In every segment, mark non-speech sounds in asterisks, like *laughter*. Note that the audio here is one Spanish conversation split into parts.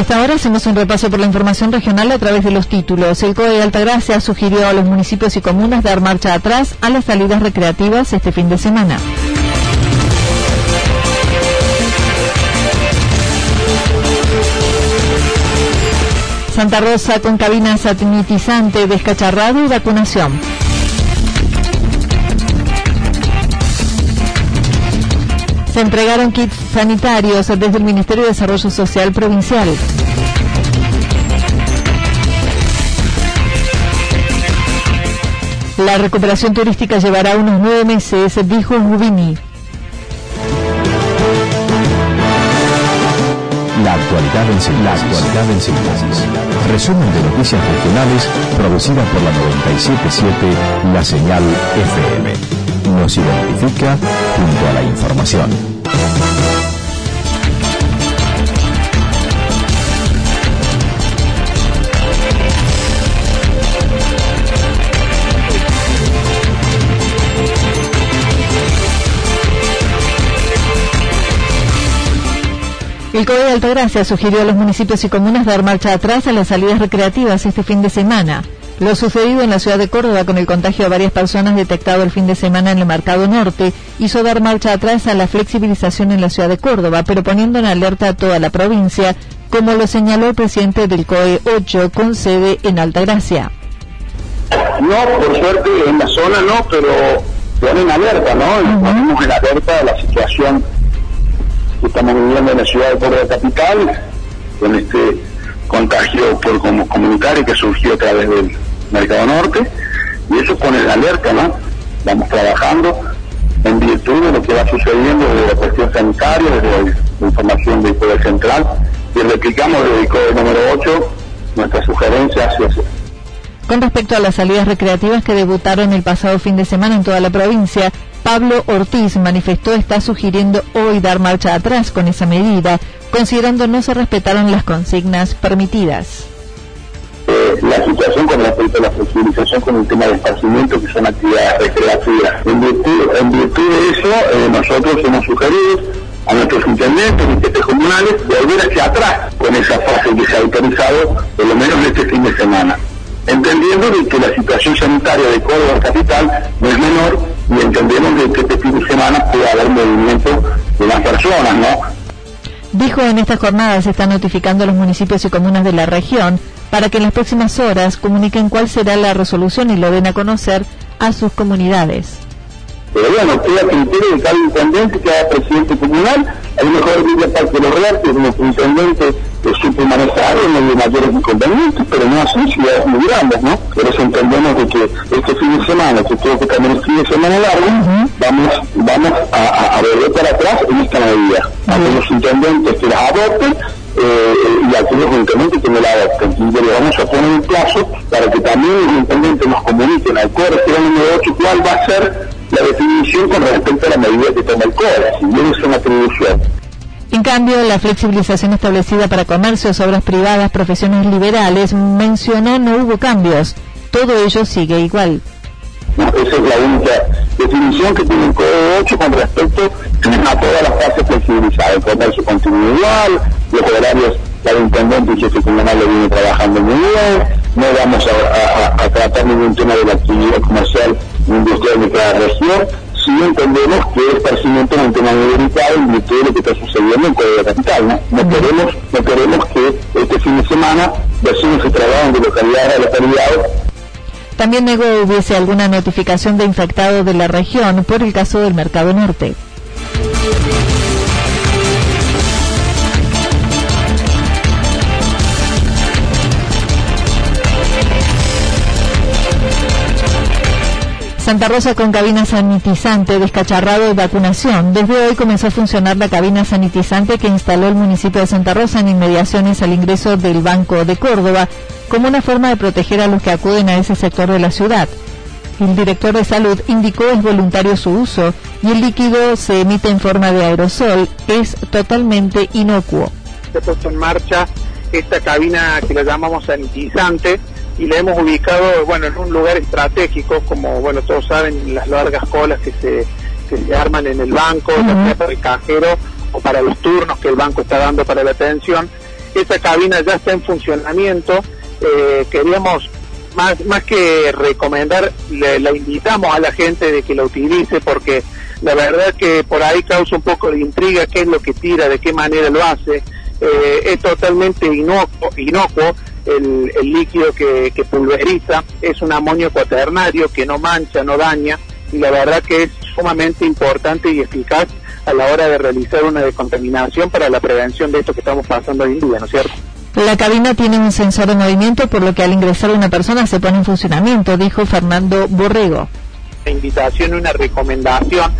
Esta hora hacemos un repaso por la información regional a través de los títulos. El COE de Altagracia sugirió a los municipios y comunas dar marcha atrás a las salidas recreativas este fin de semana. Santa Rosa con cabina sanitizante, descacharrado y vacunación. Se entregaron kits sanitarios desde el Ministerio de Desarrollo Social Provincial. La recuperación turística llevará unos nueve meses, dijo Rubini. La actualidad en síntesis. Resumen de noticias regionales producida por la 977 La Señal FM nos identifica junto a la información. El COE de Altagracia sugirió a los municipios y comunas dar marcha atrás a las salidas recreativas este fin de semana. Lo sucedido en la ciudad de Córdoba con el contagio de varias personas detectado el fin de semana en el Mercado Norte hizo dar marcha atrás a la flexibilización en la ciudad de Córdoba, pero poniendo en alerta a toda la provincia, como lo señaló el presidente del COE 8 con sede en Altagracia. No, por suerte en la zona no, pero ponen alerta, ¿no? Ponemos en alerta de la situación que estamos viviendo en la ciudad de Córdoba capital, con este contagio por comunitario que surgió a través del Mercado Norte, y eso pone la alerta, ¿no? Vamos trabajando en virtud de lo que va sucediendo desde la cuestión sanitaria, desde la información del Poder Central, y replicamos desde el Código número 8 nuestras sugerencias hacia con respecto a las salidas recreativas que debutaron el pasado fin de semana en toda la provincia, Pablo Ortiz manifestó está sugiriendo hoy dar marcha atrás con esa medida, considerando no se respetaron las consignas permitidas. La situación con respecto a la flexibilización con el tema de esparcimiento, que son actividades recreativas. En virtud, de eso, eh, nosotros hemos sugerido a nuestros intendentes jefes comunales volver hacia atrás con esa fase que se ha autorizado, por lo menos este fin de semana. Entendiendo que la situación sanitaria de Córdoba capital no es menor y entendemos de que este fin de semana puede haber movimiento de las personas, ¿no? Dijo en esta jornada se está notificando a los municipios y comunas de la región para que en las próximas horas comuniquen cuál será la resolución y lo den a conocer a sus comunidades. Pero bueno, queda criterio de cada intendente, cada presidente comunal, a lo mejor diría parte de los reales, nuestro intendente lo supo manejar, no hay mayores inconvenientes, pero no así ciudades muy grandes, ¿no? Por eso entendemos de que este fin de semana, que creo que también es fin de semana largo, vamos, vamos a, a, volver para atrás en esta medida. A los intendentes que las adopten eh, y aquellos intendentes que no la adopten. Y le vamos a poner un plazo para que también los intendentes nos comuniquen al el número 8, cuál va a ser la definición con respecto a la medida que toma el CORE, si bien es una atribución en cambio, la flexibilización establecida para comercios, obras privadas, profesiones liberales, mencionó no hubo cambios. Todo ello sigue igual. esa es la única definición que tiene el Código 8 con respecto a todas las fases flexibilizadas. El comercio continúa igual, los horarios para el intendente y jefe comunal lo viene trabajando muy bien, no vamos a, tratar ningún tema de la actividad comercial industrial de cada región, sí entendemos que es un tema muy delicado y todo lo que está sucediendo en Córdoba Capital. ¿no? No, queremos, no queremos que este fin de semana vecinos se trasladen de localidades a localidades también negó hubiese alguna notificación de infectado de la región por el caso del Mercado Norte. Santa Rosa con cabina sanitizante, descacharrado de vacunación. Desde hoy comenzó a funcionar la cabina sanitizante que instaló el municipio de Santa Rosa en inmediaciones al ingreso del Banco de Córdoba, como una forma de proteger a los que acuden a ese sector de la ciudad. El director de salud indicó es voluntario su uso y el líquido se emite en forma de aerosol, es totalmente inocuo. Se ha puesto en marcha esta cabina que la llamamos sanitizante, y la hemos ubicado bueno en un lugar estratégico como bueno todos saben las largas colas que se, que se arman en el banco ya para el cajero o para los turnos que el banco está dando para la atención. Esa cabina ya está en funcionamiento. Eh, queríamos más más que recomendar la invitamos a la gente de que la utilice porque la verdad que por ahí causa un poco de intriga qué es lo que tira de qué manera lo hace. Eh, es totalmente inocuo, inocuo el, líquido que, pulveriza, es un amonio cuaternario que no mancha, no daña y la verdad que es sumamente importante y eficaz a la hora de realizar una decontaminación para la prevención de esto que estamos pasando hoy en día, ¿no es cierto? La cabina tiene un sensor de movimiento, por lo que al ingresar una persona se pone en funcionamiento, dijo Fernando Borrego. Una invitación, una recomendación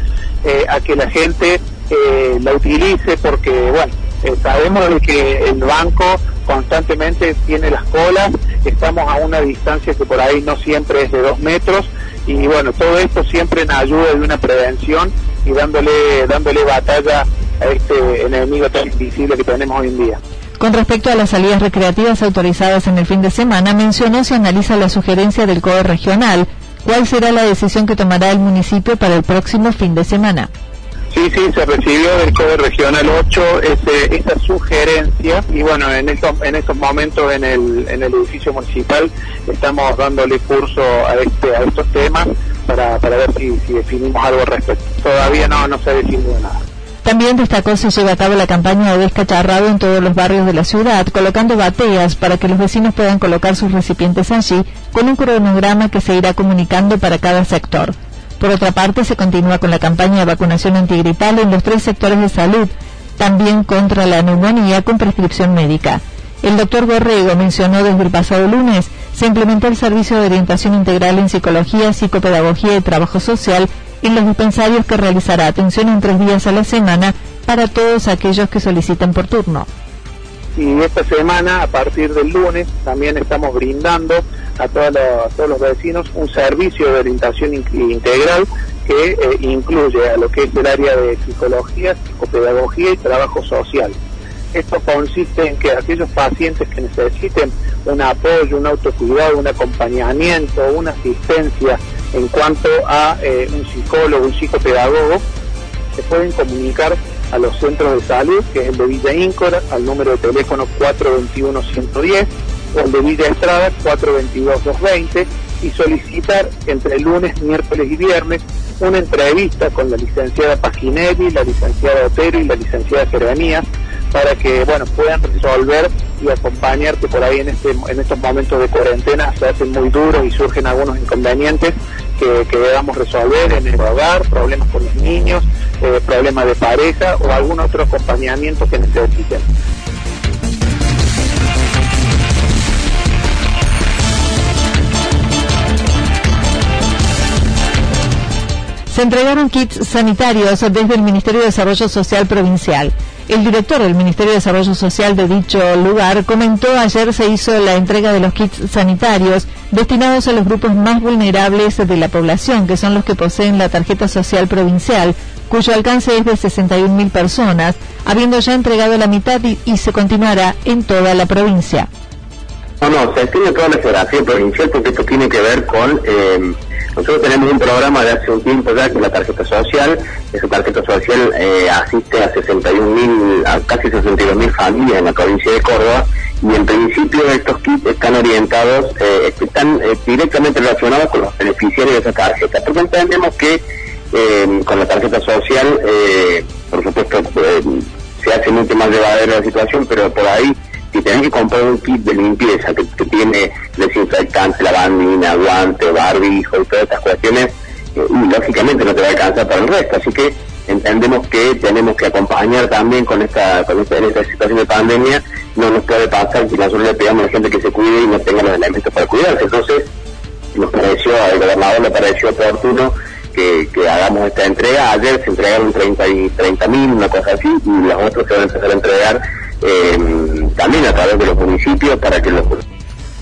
eh, a que la gente eh, la utilice porque, bueno, eh, sabemos que el banco constantemente tiene las colas, estamos a una distancia que por ahí no siempre es de dos metros y bueno, todo esto siempre en ayuda de una prevención y dándole, dándole batalla a este enemigo tan invisible que tenemos hoy en día. Con respecto a las salidas recreativas autorizadas en el fin de semana, mencionó si analiza la sugerencia del COE regional. ¿Cuál será la decisión que tomará el municipio para el próximo fin de semana? Sí, sí, se recibió del CODE Regional 8 ese, esa sugerencia y bueno, en estos, en estos momentos en el, en el edificio municipal estamos dándole curso a, este, a estos temas para, para ver si, definimos algo al respecto. Todavía no, no se ha definido nada. También destacó se lleva a cabo la campaña de descacharrado en todos los barrios de la ciudad, colocando bateas para que los vecinos puedan colocar sus recipientes allí, con un cronograma que se irá comunicando para cada sector. Por otra parte, se continúa con la campaña de vacunación antigripal en los tres sectores de salud, también contra la neumonía con prescripción médica. El doctor Borrego mencionó desde el pasado lunes se implementó el servicio de orientación integral en psicología, psicopedagogía y trabajo social en los dispensarios que realizará atención en tres días a la semana para todos aquellos que soliciten por turno y esta semana, a partir del lunes, también estamos brindando a, todos los vecinos un servicio de orientación integral que eh, incluye a lo que es el área de psicología, psicopedagogía y trabajo social. Esto consiste en que aquellos pacientes que necesiten un apoyo, un autocuidado, un acompañamiento, una asistencia en cuanto a eh, un psicólogo, un psicopedagogo, se pueden comunicar a los centros de salud, que es el de Villa Íncora, al número de teléfono 421-110, o el de Villa Estrada, 422-220, y solicitar entre lunes, miércoles y viernes una entrevista con la licenciada Paginelli, la licenciada Otero y la licenciada Serranía, para que bueno puedan resolver y acompañarte por ahí en este en estos momentos de cuarentena se hacen muy duros y surgen algunos inconvenientes que, que debamos resolver en el hogar, problemas con los niños, eh, problemas de pareja o algún otro acompañamiento que necesiten. Se entregaron kits sanitarios desde el Ministerio de Desarrollo Social Provincial. El director del Ministerio de Desarrollo Social de dicho lugar comentó ayer se hizo la entrega de los kits sanitarios destinados a los grupos más vulnerables de la población, que son los que poseen la tarjeta social provincial, cuyo alcance es de 61.000 personas, habiendo ya entregado la mitad y, se continuará en toda la provincia. No, no, se extiende toda la federación provincial porque esto tiene que ver con... Eh, nosotros tenemos un programa de hace un tiempo ya que es la tarjeta social. Esa tarjeta social eh, asiste a 61.000, a casi 62.000 familias en la provincia de Córdoba y en principio estos kits están orientados, eh, están eh, directamente relacionados con los beneficiarios de esa tarjeta. Porque entendemos que eh, con la tarjeta social, por supuesto, se hace mucho más llevadera la situación, pero por ahí si tenés que comprar un kit de limpieza que, tiene desinfectante, lavandina, guante, barbijo y todas estas cuestiones, eh, lógicamente no te va a alcanzar para el resto. Así que entendemos que tenemos que acompañar también con esta, con esta, en esta situación de pandemia. No nos puede pasar que nosotros le pedimos a la gente que se cuide y no tenga los elementos para cuidarse. Entonces, nos pareció, al gobernador le pareció oportuno que, hagamos esta entrega. Ayer se entregaron 30 y 30 mil, una cosa así, y los otros se van a empezar a entregar eh, también a través de los municipios para que los...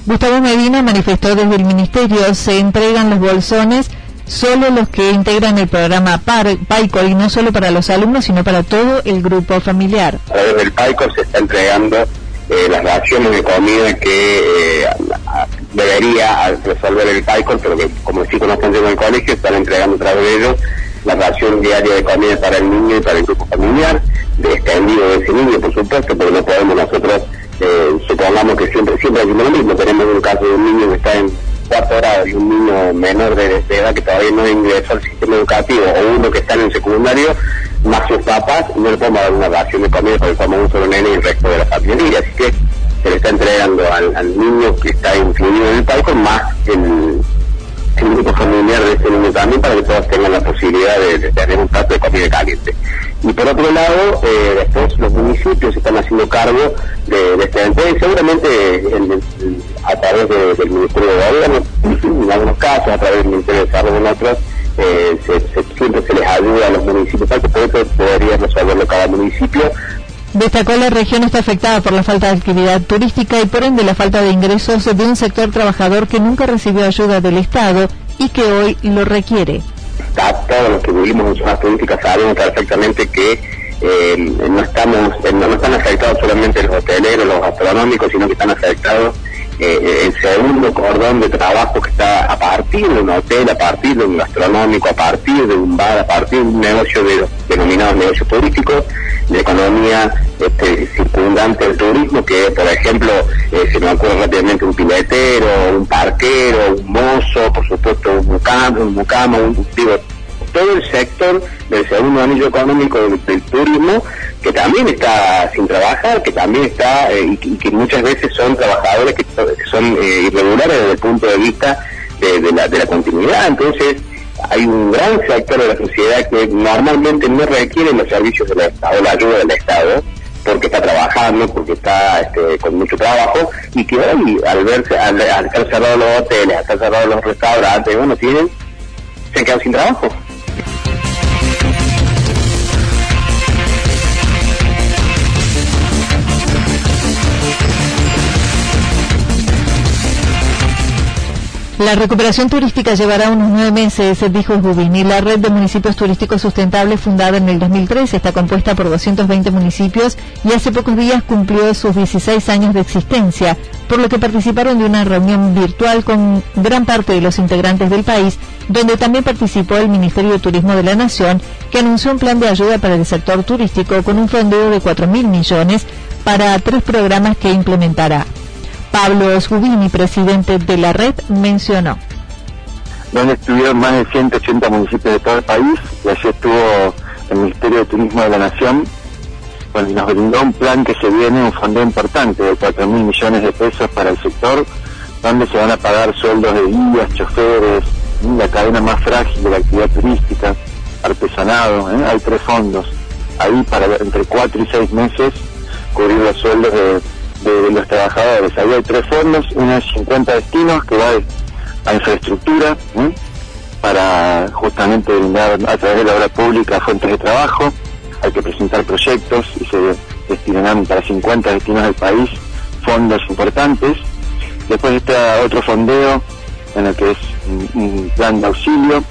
Gustavo Medina manifestó desde el ministerio se entregan los bolsones solo los que integran el programa PAICO y no solo para los alumnos, sino para todo el grupo familiar. A través del PAICO se está entregando eh, las raciones de comida que eh, debería resolver el PAICO, pero que como no están en el colegio, están entregando a través de ellos la ración diaria de comida para el niño y para el grupo familiar, de extendido de ese niño, por supuesto, porque no podemos nosotros, eh, supongamos que siempre, siempre decimos lo mismo, tenemos un caso de un niño que está en cuarto grado y un niño menor de, edad que todavía no ingresó al sistema educativo o uno que está en el secundario, más sus papás, no le podemos dar una ración de comida porque somos un solo nene y el resto de la familia. Así que se le está entregando al, niño que está incluido en el palco más el, grupo familiar de ese niño también para que todos tengan la posibilidad de, tener un plato de comida caliente. Y por otro lado, eh, después los municipios están haciendo cargo de, este evento y seguramente a través del Ministerio de Gobierno, *clears throat* en algunos casos, a través del Ministerio de Desarrollo en otros, eh, siempre se les ayuda a los municipios, porque por eso podría resolverlo cada municipio. Destacó la región está afectada por la falta de actividad turística y por ende la falta de ingresos de un sector trabajador que nunca recibió ayuda del Estado y que hoy lo requiere. Todos los que vivimos en zonas turísticas sabemos perfectamente que eh, no estamos no están afectados solamente los hoteleros, los gastronómicos, sino que están afectados eh, el segundo cordón de trabajo que está a partir de un hotel, a partir de un gastronómico, a partir de un bar, a partir de un negocio de, denominado negocio turístico, de economía este, circundante del turismo, que por ejemplo eh, se me ocurre rápidamente un piletero, un parquero, un mozo, por supuesto un mucamo, un, mucamo, un, digo, todo el sector del segundo anillo económico del, turismo que también está sin trabajar, que también está eh, y, que muchas veces son trabajadores que, son eh, irregulares desde el punto de vista de, la, de la continuidad. Entonces, hay un gran sector de la sociedad que normalmente no requiere los servicios del Estado, la ayuda del Estado, porque está trabajando, porque está este, con mucho trabajo, y que hoy, al verse, al, estar cerrados los hoteles, al estar cerrados los restaurantes, bueno, tienen, se han sin trabajo. La recuperación turística llevará unos nueve meses, dijo y La red de municipios turísticos sustentables, fundada en el 2003, está compuesta por 220 municipios y hace pocos días cumplió sus 16 años de existencia, por lo que participaron de una reunión virtual con gran parte de los integrantes del país, donde también participó el Ministerio de Turismo de la Nación, que anunció un plan de ayuda para el sector turístico con un fondo de 4 mil millones para tres programas que implementará. Pablo Subini, presidente de la red, mencionó. Donde estuvieron más de 180 municipios de todo el país y allí estuvo el Ministerio de Turismo de la Nación, y nos brindó un plan que se viene, un fondo importante de 4 mil millones de pesos para el sector, donde se van a pagar sueldos de guías, choferes, la cadena más frágil de la actividad turística, artesanado, ¿eh? hay tres fondos. Ahí para entre 4 y 6 meses cubrir los sueldos de de, los trabajadores. Ahí hay tres fondos, unos 50 destinos que va a infraestructura para justamente brindar a través de la obra pública fuentes de trabajo. Hay que presentar proyectos y se destinarán para 50 destinos del país fondos importantes. Después está otro fondeo en el que es un plan de auxilio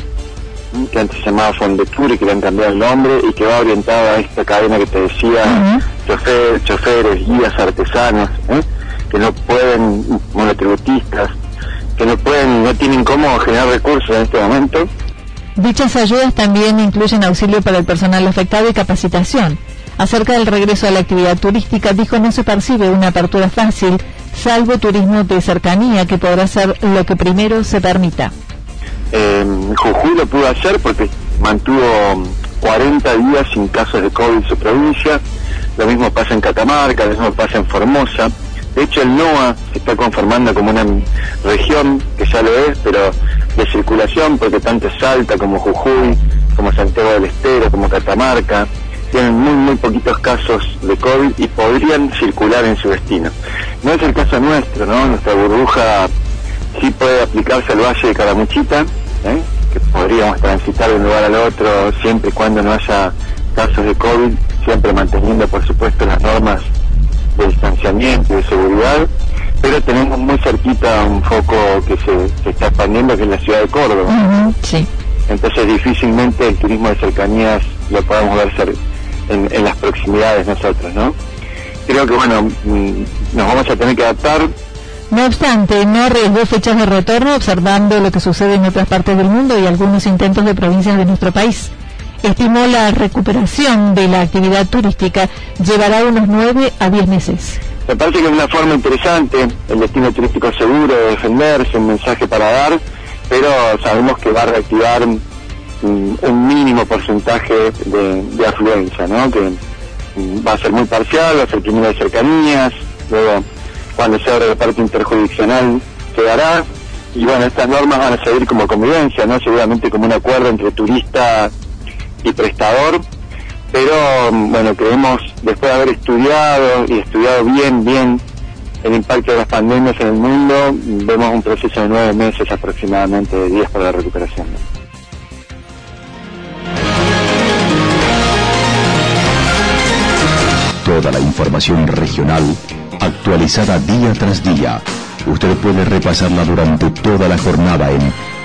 que antes se llamaba Fondetur y que le han cambiado el nombre y que va orientado a esta cadena que te decía, choferes, guías artesanos, ¿eh? que no pueden, monotributistas, que no pueden, no tienen cómo generar recursos en este momento. Dichas ayudas también incluyen auxilio para el personal afectado y capacitación. Acerca del regreso a la actividad turística, dijo no se percibe una apertura fácil, salvo turismo de cercanía, que podrá ser lo que primero se permita. Eh, Jujuy lo pudo hacer porque mantuvo 40 días sin casos de COVID en su provincia. Lo mismo pasa en Catamarca, lo mismo pasa en Formosa. De hecho, el NOA se está conformando como una región, que ya lo es, pero de circulación, porque tanto Salta como Jujuy, como Santiago del Estero, como Catamarca, tienen muy, muy poquitos casos de COVID y podrían circular en su destino. No es el caso nuestro, ¿no? Nuestra burbuja sí puede aplicarse al Valle de Caramuchita, ¿eh? que podríamos transitar de un lugar al otro siempre y cuando no haya casos de COVID, siempre manteniendo, por supuesto, las normas de distanciamiento y de seguridad, pero tenemos muy cerquita un foco que se, está expandiendo, que es la ciudad de Córdoba. Entonces difícilmente el turismo de cercanías lo podemos ver ser en, las proximidades nosotros, ¿no? Creo que, bueno, mm, nos vamos a tener que adaptar. No obstante, no arriesgó fechas de retorno observando lo que sucede en otras partes del mundo y algunos intentos de provincias de nuestro país. Estimó la recuperación de la actividad turística llevará unos 9 a 10 meses. Me parece que es una forma interesante, el destino turístico seguro de defenderse, un mensaje para dar, pero sabemos que va a reactivar un mínimo porcentaje de, afluencia, ¿no? Que va a ser muy parcial, va a ser primero de cercanías, luego cuando se abre la parte interjurisdiccional se dará, y bueno, estas normas van a seguir como convivencia, ¿no? Seguramente como un acuerdo entre turista y prestador, pero bueno, creemos, después de haber estudiado y estudiado bien, bien el impacto de las pandemias en el mundo, vemos un proceso de nueve meses aproximadamente de días para la recuperación. Toda la información regional actualizada día tras día. Usted puede repasarla durante toda la jornada en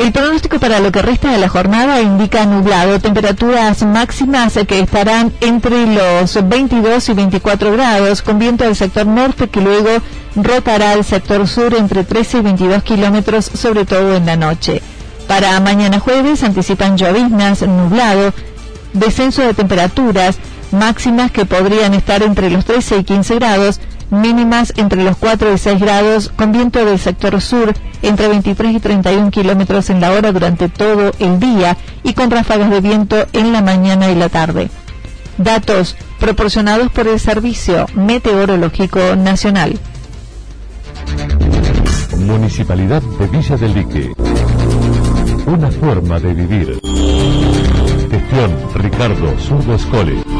El pronóstico para lo que resta de la jornada indica nublado, temperaturas máximas que estarán entre los 22 y 24 grados, con viento del sector norte que luego rotará al sector sur entre 13 y 22 kilómetros, sobre todo en la noche. Para mañana jueves anticipan lloviznas, nublado, descenso de temperaturas máximas que podrían estar entre los 13 y 15 grados, mínimas entre los 4 y 6 grados, con viento del sector sur entre 23 y 31 kilómetros en la hora durante todo el día y con ráfagas de viento en la mañana y la tarde. Datos proporcionados por el Servicio Meteorológico Nacional. Municipalidad de Villa del Lique. Una forma de vivir. Gestión Ricardo Zurdo Escole.